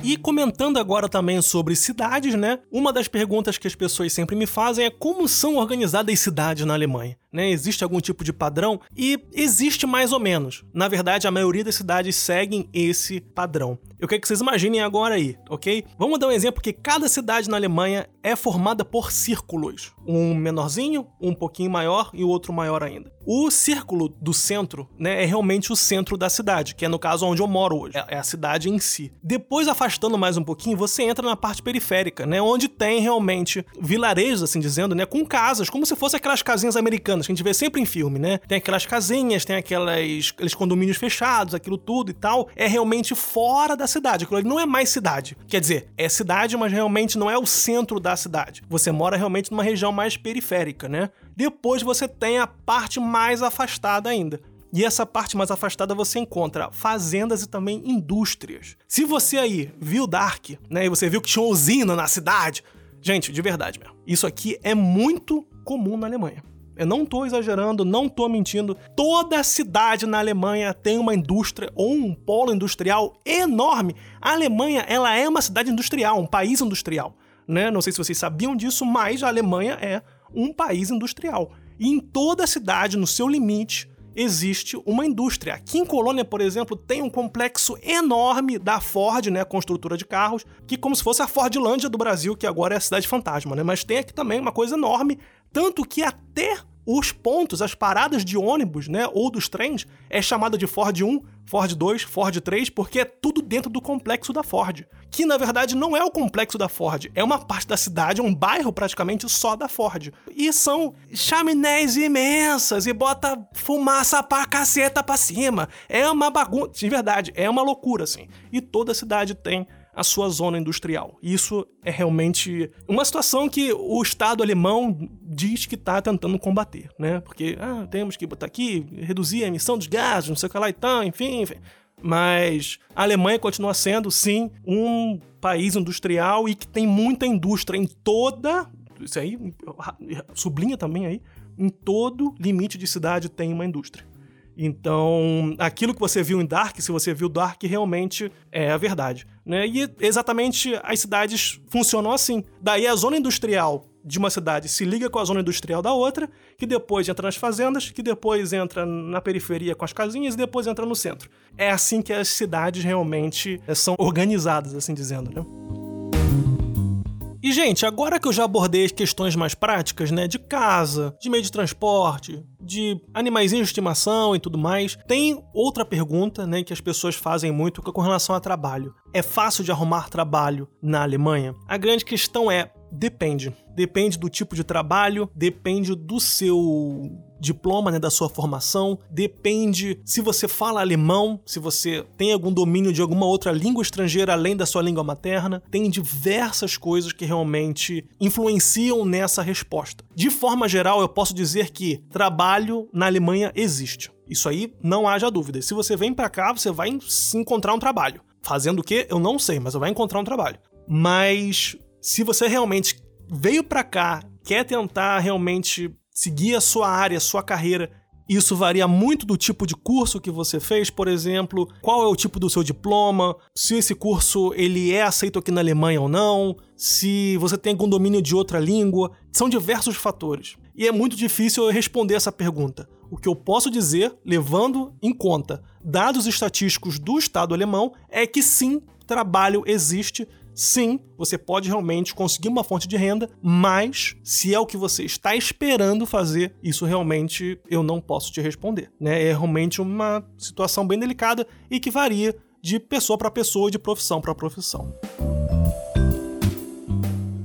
E comentando agora também sobre cidades, né? Uma das perguntas que as pessoas sempre me fazem é como são organizadas as cidades na Alemanha né? Existe algum tipo de padrão? E existe mais ou menos. Na verdade, a maioria das cidades seguem esse padrão. Eu quero que vocês imaginem agora aí, ok? Vamos dar um exemplo que cada cidade na Alemanha é formada por círculos. Um menorzinho, um pouquinho maior e o outro maior ainda. O círculo do centro, né, é realmente o centro da cidade, que é no caso onde eu moro hoje, é a cidade em si. Depois, afastando mais um pouquinho, você entra na parte periférica, né, onde tem realmente vilarejos, assim dizendo, né, com casas, como se fossem aquelas casinhas americanas que a gente vê sempre em filme, né? Tem aquelas casinhas, tem aquelas, aqueles condomínios fechados, aquilo tudo e tal. É realmente fora da cidade. Aquilo ali não é mais cidade. Quer dizer, é cidade, mas realmente não é o centro da cidade. Você mora realmente numa região mais periférica, né? Depois você tem a parte mais afastada ainda. E essa parte mais afastada você encontra fazendas e também indústrias. Se você aí viu Dark, né, e você viu que tinha usina na cidade, gente, de verdade mesmo, isso aqui é muito comum na Alemanha. Eu não tô exagerando, não tô mentindo. Toda cidade na Alemanha tem uma indústria ou um polo industrial enorme. A Alemanha, ela é uma cidade industrial, um país industrial, né? Não sei se vocês sabiam disso, mas a Alemanha é um país industrial. E em toda cidade, no seu limite, existe uma indústria. Aqui em Colônia, por exemplo, tem um complexo enorme da Ford, né, construtora de carros, que como se fosse a Fordlândia do Brasil, que agora é a cidade fantasma, né? Mas tem aqui também uma coisa enorme tanto que até os pontos, as paradas de ônibus, né, ou dos trens, é chamada de Ford 1, Ford 2, Ford 3, porque é tudo dentro do complexo da Ford. Que na verdade não é o complexo da Ford, é uma parte da cidade, um bairro praticamente só da Ford. E são chaminés imensas e bota fumaça pra caceta pra cima. É uma bagunça, de verdade, é uma loucura assim. E toda cidade tem a sua zona industrial. Isso é realmente uma situação que o Estado alemão diz que está tentando combater, né? Porque ah, temos que botar aqui, reduzir a emissão dos gases, não sei o que lá e tal, enfim, enfim. Mas a Alemanha continua sendo, sim, um país industrial e que tem muita indústria em toda. Isso aí, sublinha também aí, em todo limite de cidade tem uma indústria. Então, aquilo que você viu em Dark, se você viu Dark, realmente é a verdade. Né? E exatamente as cidades funcionam assim. Daí a zona industrial de uma cidade se liga com a zona industrial da outra, que depois entra nas fazendas, que depois entra na periferia com as casinhas e depois entra no centro. É assim que as cidades realmente são organizadas, assim dizendo, né? E, gente, agora que eu já abordei as questões mais práticas, né, de casa, de meio de transporte, de animaizinhos de estimação e tudo mais, tem outra pergunta, né, que as pessoas fazem muito que é com relação a trabalho. É fácil de arrumar trabalho na Alemanha? A grande questão é, depende. Depende do tipo de trabalho, depende do seu diploma, né, da sua formação, depende se você fala alemão, se você tem algum domínio de alguma outra língua estrangeira além da sua língua materna, tem diversas coisas que realmente influenciam nessa resposta. De forma geral, eu posso dizer que trabalho na Alemanha existe. Isso aí não haja dúvida. Se você vem para cá, você vai encontrar um trabalho. Fazendo o quê? Eu não sei, mas você vai encontrar um trabalho. Mas se você realmente veio para cá, quer tentar realmente seguir a sua área, a sua carreira. Isso varia muito do tipo de curso que você fez, por exemplo, qual é o tipo do seu diploma, se esse curso ele é aceito aqui na Alemanha ou não, se você tem algum domínio de outra língua, são diversos fatores. E é muito difícil eu responder essa pergunta. O que eu posso dizer, levando em conta dados estatísticos do Estado alemão, é que sim, trabalho existe sim, você pode realmente conseguir uma fonte de renda, mas se é o que você está esperando fazer, isso realmente eu não posso te responder. Né? É realmente uma situação bem delicada e que varia de pessoa para pessoa, de profissão para profissão.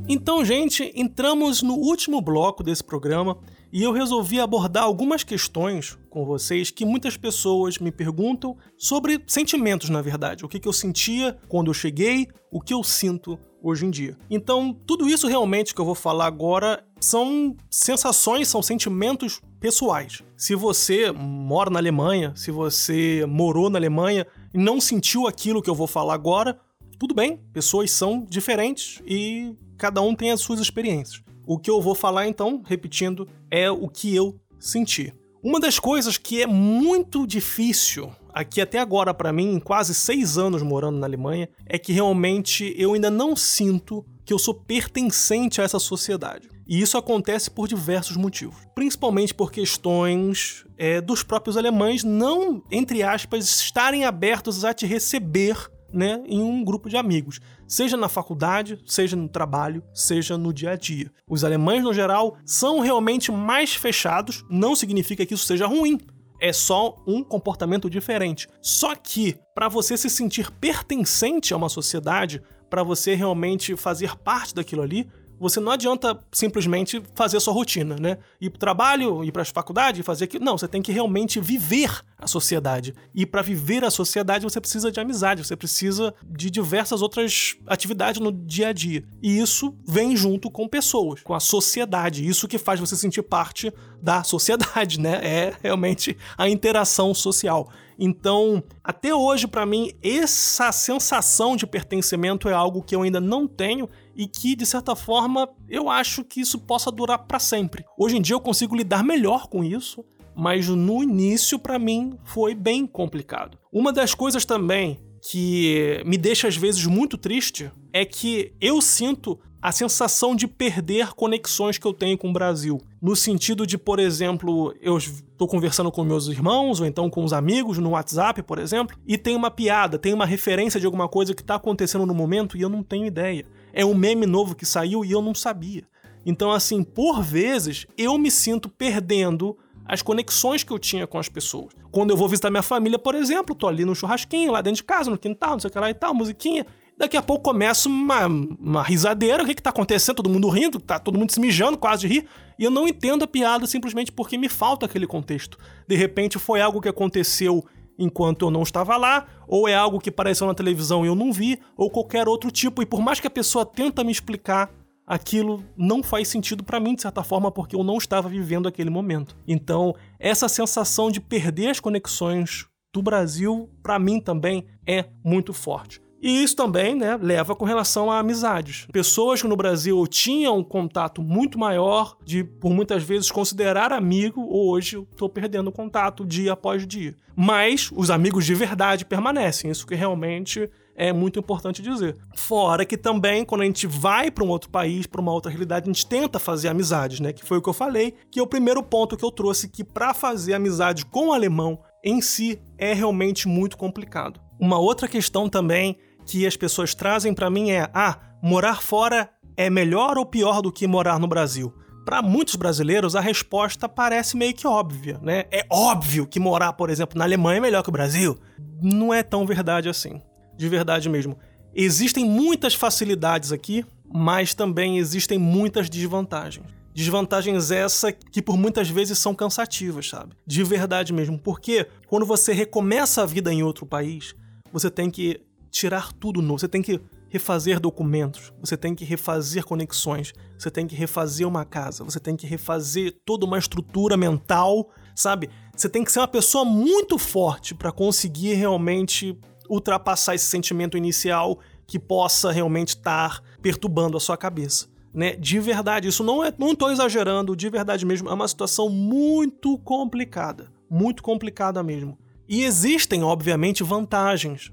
Então, gente, entramos no último bloco desse programa e eu resolvi abordar algumas questões com vocês que muitas pessoas me perguntam sobre sentimentos, na verdade. O que, que eu sentia quando eu cheguei, o que eu sinto hoje em dia. Então, tudo isso realmente que eu vou falar agora são sensações, são sentimentos pessoais. Se você mora na Alemanha, se você morou na Alemanha e não sentiu aquilo que eu vou falar agora, tudo bem, pessoas são diferentes e cada um tem as suas experiências. O que eu vou falar então, repetindo, é o que eu senti. Uma das coisas que é muito difícil aqui até agora para mim, em quase seis anos morando na Alemanha, é que realmente eu ainda não sinto que eu sou pertencente a essa sociedade. E isso acontece por diversos motivos. Principalmente por questões é, dos próprios alemães não, entre aspas, estarem abertos a te receber né, em um grupo de amigos, seja na faculdade, seja no trabalho, seja no dia a dia. Os alemães, no geral, são realmente mais fechados, não significa que isso seja ruim. É só um comportamento diferente. Só que, para você se sentir pertencente a uma sociedade, para você realmente fazer parte daquilo ali, você não adianta simplesmente fazer sua rotina, né? Ir para o trabalho, ir para a faculdade, fazer aquilo. Não, você tem que realmente viver a sociedade. E para viver a sociedade, você precisa de amizade, você precisa de diversas outras atividades no dia a dia. E isso vem junto com pessoas, com a sociedade. Isso que faz você sentir parte da sociedade, né? É realmente a interação social. Então, até hoje, para mim, essa sensação de pertencimento é algo que eu ainda não tenho e que, de certa forma, eu acho que isso possa durar para sempre. Hoje em dia eu consigo lidar melhor com isso, mas no início, para mim, foi bem complicado. Uma das coisas também que me deixa às vezes muito triste é que eu sinto a sensação de perder conexões que eu tenho com o Brasil. No sentido de, por exemplo, eu estou conversando com meus irmãos ou então com os amigos no WhatsApp, por exemplo, e tem uma piada, tem uma referência de alguma coisa que está acontecendo no momento e eu não tenho ideia. É um meme novo que saiu e eu não sabia. Então, assim, por vezes eu me sinto perdendo as conexões que eu tinha com as pessoas. Quando eu vou visitar minha família, por exemplo, tô ali no churrasquinho, lá dentro de casa, no quintal, não sei o que lá e tal, musiquinha. Daqui a pouco começa uma, uma risadeira. O que, que tá acontecendo? Todo mundo rindo, tá todo mundo se mijando, quase de rir. E eu não entendo a piada simplesmente porque me falta aquele contexto. De repente foi algo que aconteceu enquanto eu não estava lá, ou é algo que apareceu na televisão e eu não vi, ou qualquer outro tipo. E por mais que a pessoa tenta me explicar, aquilo não faz sentido para mim de certa forma porque eu não estava vivendo aquele momento. Então, essa sensação de perder as conexões do Brasil, para mim também é muito forte. E isso também né, leva com relação a amizades. Pessoas que no Brasil tinham um contato muito maior, de por muitas vezes considerar amigo, hoje estou perdendo contato dia após dia. Mas os amigos de verdade permanecem, isso que realmente é muito importante dizer. Fora que também, quando a gente vai para um outro país, para uma outra realidade, a gente tenta fazer amizades, né? Que foi o que eu falei, que é o primeiro ponto que eu trouxe, que para fazer amizade com o alemão em si é realmente muito complicado. Uma outra questão também que as pessoas trazem para mim é: ah, morar fora é melhor ou pior do que morar no Brasil? Para muitos brasileiros, a resposta parece meio que óbvia, né? É óbvio que morar, por exemplo, na Alemanha é melhor que o Brasil. Não é tão verdade assim. De verdade mesmo. Existem muitas facilidades aqui, mas também existem muitas desvantagens. Desvantagens essa que por muitas vezes são cansativas, sabe? De verdade mesmo. Porque quando você recomeça a vida em outro país, você tem que tirar tudo novo, você tem que refazer documentos, você tem que refazer conexões, você tem que refazer uma casa, você tem que refazer toda uma estrutura mental, sabe? Você tem que ser uma pessoa muito forte para conseguir realmente ultrapassar esse sentimento inicial que possa realmente estar perturbando a sua cabeça. Né? De verdade, isso não é, não estou exagerando, de verdade mesmo, é uma situação muito complicada, muito complicada mesmo. E existem, obviamente, vantagens,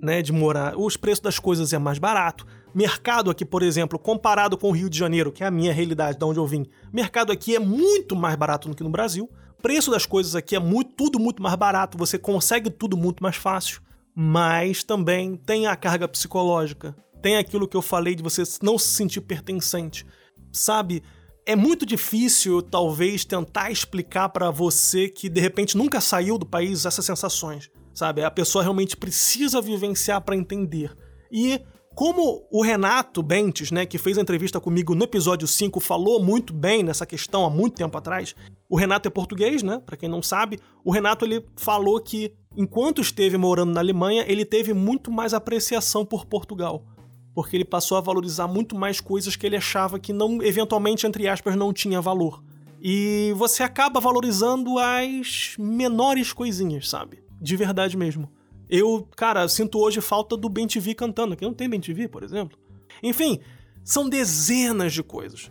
né, de morar. Os preços das coisas é mais barato. Mercado aqui, por exemplo, comparado com o Rio de Janeiro, que é a minha realidade, de onde eu vim, mercado aqui é muito mais barato do que no Brasil. Preço das coisas aqui é muito, tudo muito mais barato, você consegue tudo muito mais fácil, mas também tem a carga psicológica, tem aquilo que eu falei de você não se sentir pertencente. Sabe? É muito difícil, talvez, tentar explicar para você que de repente nunca saiu do país essas sensações. Sabe? A pessoa realmente precisa vivenciar para entender. E como o Renato Bentes, né, que fez a entrevista comigo no episódio 5, falou muito bem nessa questão há muito tempo atrás. O Renato é português, né? Para quem não sabe, o Renato ele falou que enquanto esteve morando na Alemanha, ele teve muito mais apreciação por Portugal porque ele passou a valorizar muito mais coisas que ele achava que não, eventualmente, entre aspas, não tinha valor. E você acaba valorizando as menores coisinhas, sabe? De verdade mesmo. Eu, cara, sinto hoje falta do Ben TV cantando, que não tem Ben TV, por exemplo. Enfim, são dezenas de coisas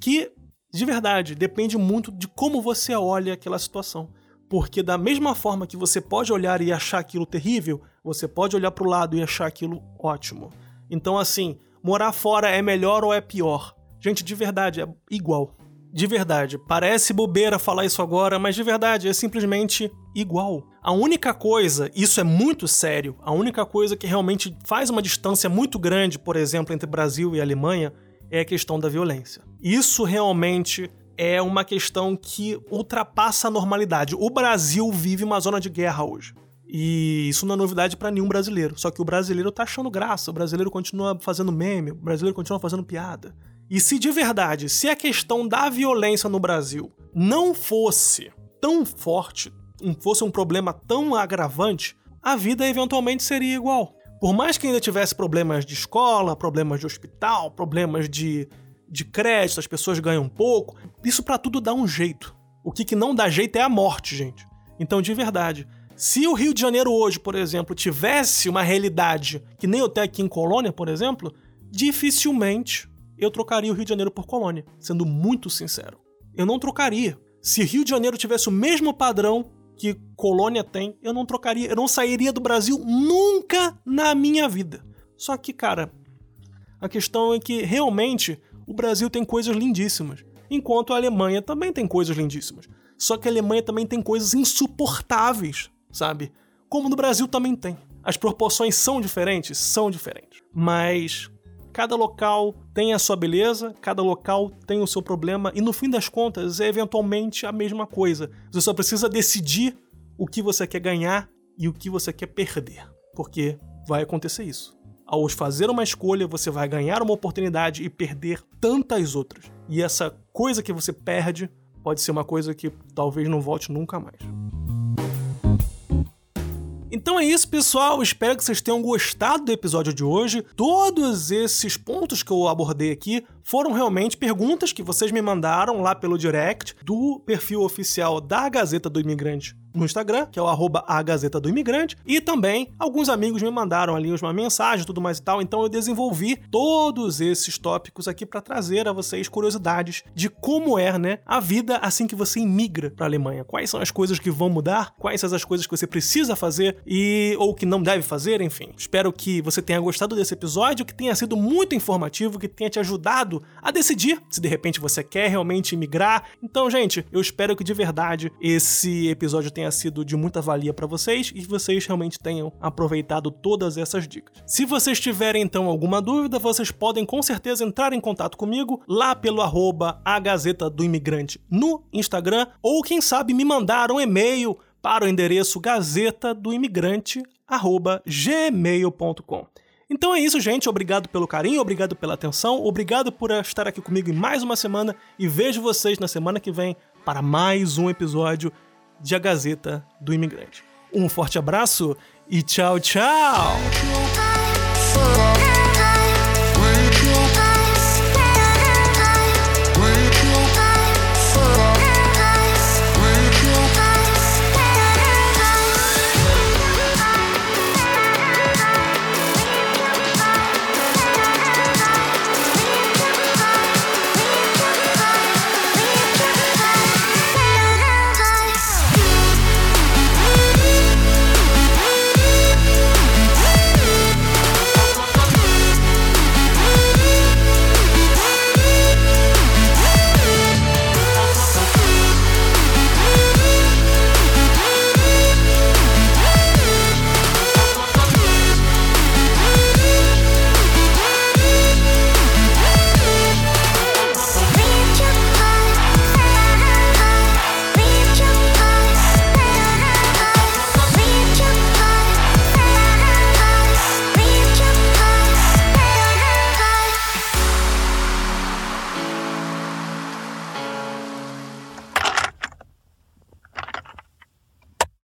que, de verdade, depende muito de como você olha aquela situação. Porque da mesma forma que você pode olhar e achar aquilo terrível, você pode olhar para o lado e achar aquilo ótimo. Então, assim, morar fora é melhor ou é pior? Gente, de verdade, é igual. De verdade, parece bobeira falar isso agora, mas de verdade é simplesmente igual. A única coisa, isso é muito sério, a única coisa que realmente faz uma distância muito grande, por exemplo, entre Brasil e Alemanha, é a questão da violência. Isso realmente é uma questão que ultrapassa a normalidade. O Brasil vive uma zona de guerra hoje. E isso não é novidade para nenhum brasileiro. Só que o brasileiro tá achando graça, o brasileiro continua fazendo meme, o brasileiro continua fazendo piada. E se de verdade, se a questão da violência no Brasil não fosse tão forte, fosse um problema tão agravante, a vida eventualmente seria igual. Por mais que ainda tivesse problemas de escola, problemas de hospital, problemas de, de crédito, as pessoas ganham pouco, isso para tudo dá um jeito. O que, que não dá jeito é a morte, gente. Então, de verdade, se o Rio de Janeiro hoje, por exemplo, tivesse uma realidade que nem eu tenho aqui em Colônia, por exemplo, dificilmente eu trocaria o Rio de Janeiro por Colônia, sendo muito sincero. Eu não trocaria. Se Rio de Janeiro tivesse o mesmo padrão que Colônia tem, eu não trocaria, eu não sairia do Brasil nunca na minha vida. Só que, cara, a questão é que realmente o Brasil tem coisas lindíssimas, enquanto a Alemanha também tem coisas lindíssimas. Só que a Alemanha também tem coisas insuportáveis sabe? Como no Brasil também tem. As proporções são diferentes? São diferentes. Mas cada local tem a sua beleza, cada local tem o seu problema, e no fim das contas é eventualmente a mesma coisa. Você só precisa decidir o que você quer ganhar e o que você quer perder. Porque vai acontecer isso. Ao fazer uma escolha, você vai ganhar uma oportunidade e perder tantas outras. E essa coisa que você perde pode ser uma coisa que talvez não volte nunca mais. Então é isso, pessoal. Espero que vocês tenham gostado do episódio de hoje. Todos esses pontos que eu abordei aqui foram realmente perguntas que vocês me mandaram lá pelo direct do perfil oficial da Gazeta do Imigrante no Instagram, que é o arroba a Gazeta do Imigrante, e também alguns amigos me mandaram ali uma mensagem tudo mais e tal, então eu desenvolvi todos esses tópicos aqui para trazer a vocês curiosidades de como é, né, a vida assim que você imigra para a Alemanha. Quais são as coisas que vão mudar, quais são as coisas que você precisa fazer e ou que não deve fazer, enfim. Espero que você tenha gostado desse episódio, que tenha sido muito informativo, que tenha te ajudado a decidir se de repente você quer realmente imigrar. Então, gente, eu espero que de verdade esse episódio tenha tenha sido de muita valia para vocês e que vocês realmente tenham aproveitado todas essas dicas. Se vocês tiverem então alguma dúvida, vocês podem com certeza entrar em contato comigo lá pelo arroba a Gazeta do Imigrante no Instagram ou quem sabe me mandar um e-mail para o endereço gazeta do imigrante gmail.com. Então é isso, gente. Obrigado pelo carinho, obrigado pela atenção, obrigado por estar aqui comigo em mais uma semana e vejo vocês na semana que vem para mais um episódio de A Gazeta do Imigrante. Um forte abraço e tchau, tchau!